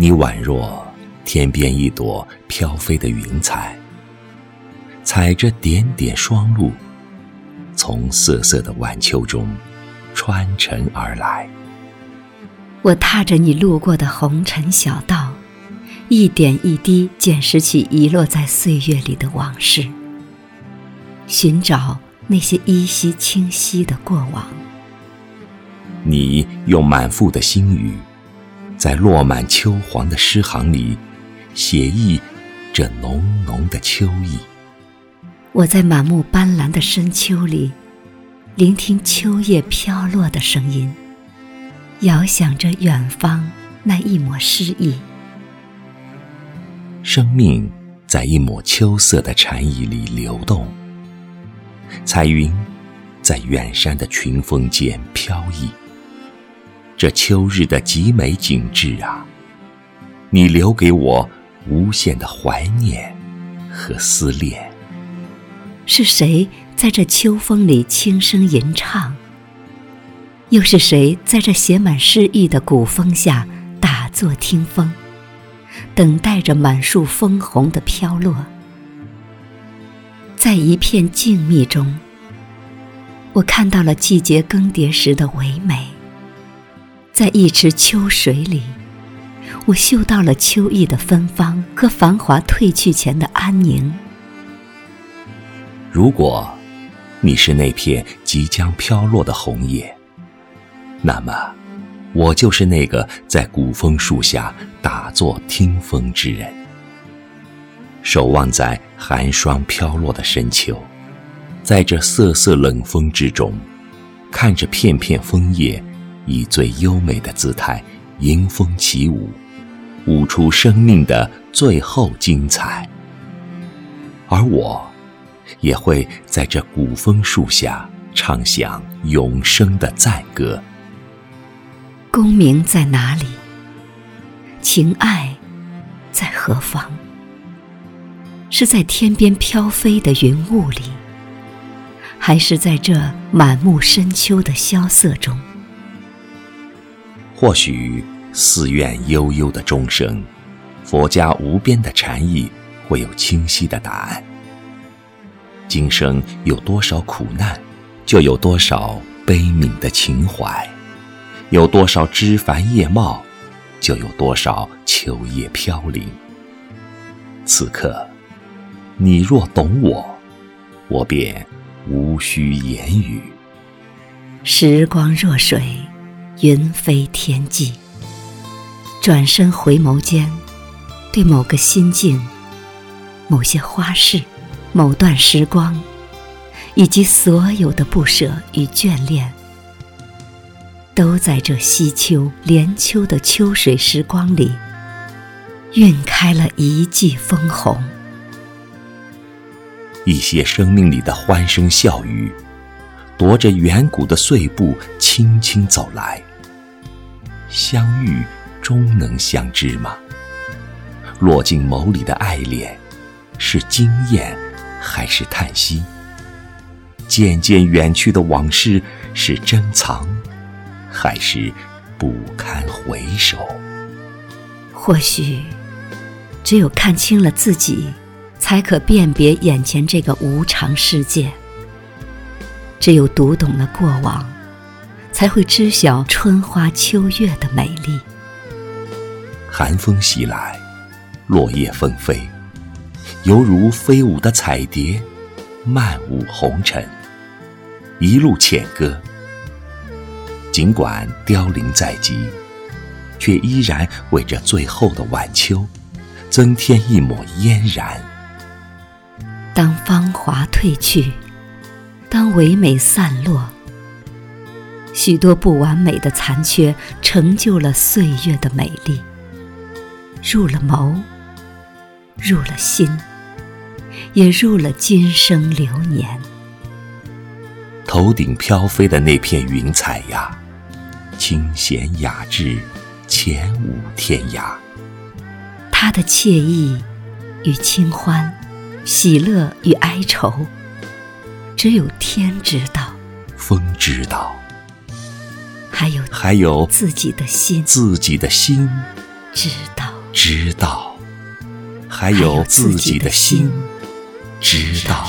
你宛若天边一朵飘飞的云彩，踩着点点霜露，从瑟瑟的晚秋中穿尘而来。我踏着你路过的红尘小道，一点一滴捡拾起遗落在岁月里的往事，寻找那些依稀清晰的过往。你用满腹的心语。在落满秋黄的诗行里，写意这浓浓的秋意。我在满目斑斓的深秋里，聆听秋叶飘落的声音，遥想着远方那一抹诗意。生命在一抹秋色的禅意里流动，彩云在远山的群峰间飘逸。这秋日的极美景致啊，你留给我无限的怀念和思恋。是谁在这秋风里轻声吟唱？又是谁在这写满诗意的古风下打坐听风，等待着满树枫红的飘落？在一片静谧中，我看到了季节更迭时的唯美。在一池秋水里，我嗅到了秋意的芬芳和繁华褪去前的安宁。如果你是那片即将飘落的红叶，那么我就是那个在古枫树下打坐听风之人，守望在寒霜飘落的深秋，在这瑟瑟冷风之中，看着片片枫叶。以最优美的姿态迎风起舞，舞出生命的最后精彩。而我，也会在这古枫树下唱响永生的赞歌。功名在哪里？情爱在何方？是在天边飘飞的云雾里，还是在这满目深秋的萧瑟中？或许寺院悠悠的钟声，佛家无边的禅意，会有清晰的答案。今生有多少苦难，就有多少悲悯的情怀；有多少枝繁叶茂，就有多少秋叶飘零。此刻，你若懂我，我便无需言语。时光若水。云飞天际，转身回眸间，对某个心境、某些花事、某段时光，以及所有的不舍与眷恋，都在这西秋连秋的秋水时光里，晕开了一季枫红。一些生命里的欢声笑语，踱着远古的碎步，轻轻走来。相遇终能相知吗？落进眸里的爱恋，是惊艳还是叹息？渐渐远去的往事，是珍藏还是不堪回首？或许，只有看清了自己，才可辨别眼前这个无常世界。只有读懂了过往。才会知晓春花秋月的美丽。寒风袭来，落叶纷飞，犹如飞舞的彩蝶，漫舞红尘，一路浅歌。尽管凋零在即，却依然为这最后的晚秋，增添一抹嫣然。当芳华褪去，当唯美散落。许多不完美的残缺，成就了岁月的美丽。入了眸，入了心，也入了今生流年。头顶飘飞的那片云彩呀，清闲雅致，前无天涯。他的惬意与清欢，喜乐与哀愁，只有天知道，风知道。还有还有自己的心。自己的心。知道。知道。还有自己的心。知道。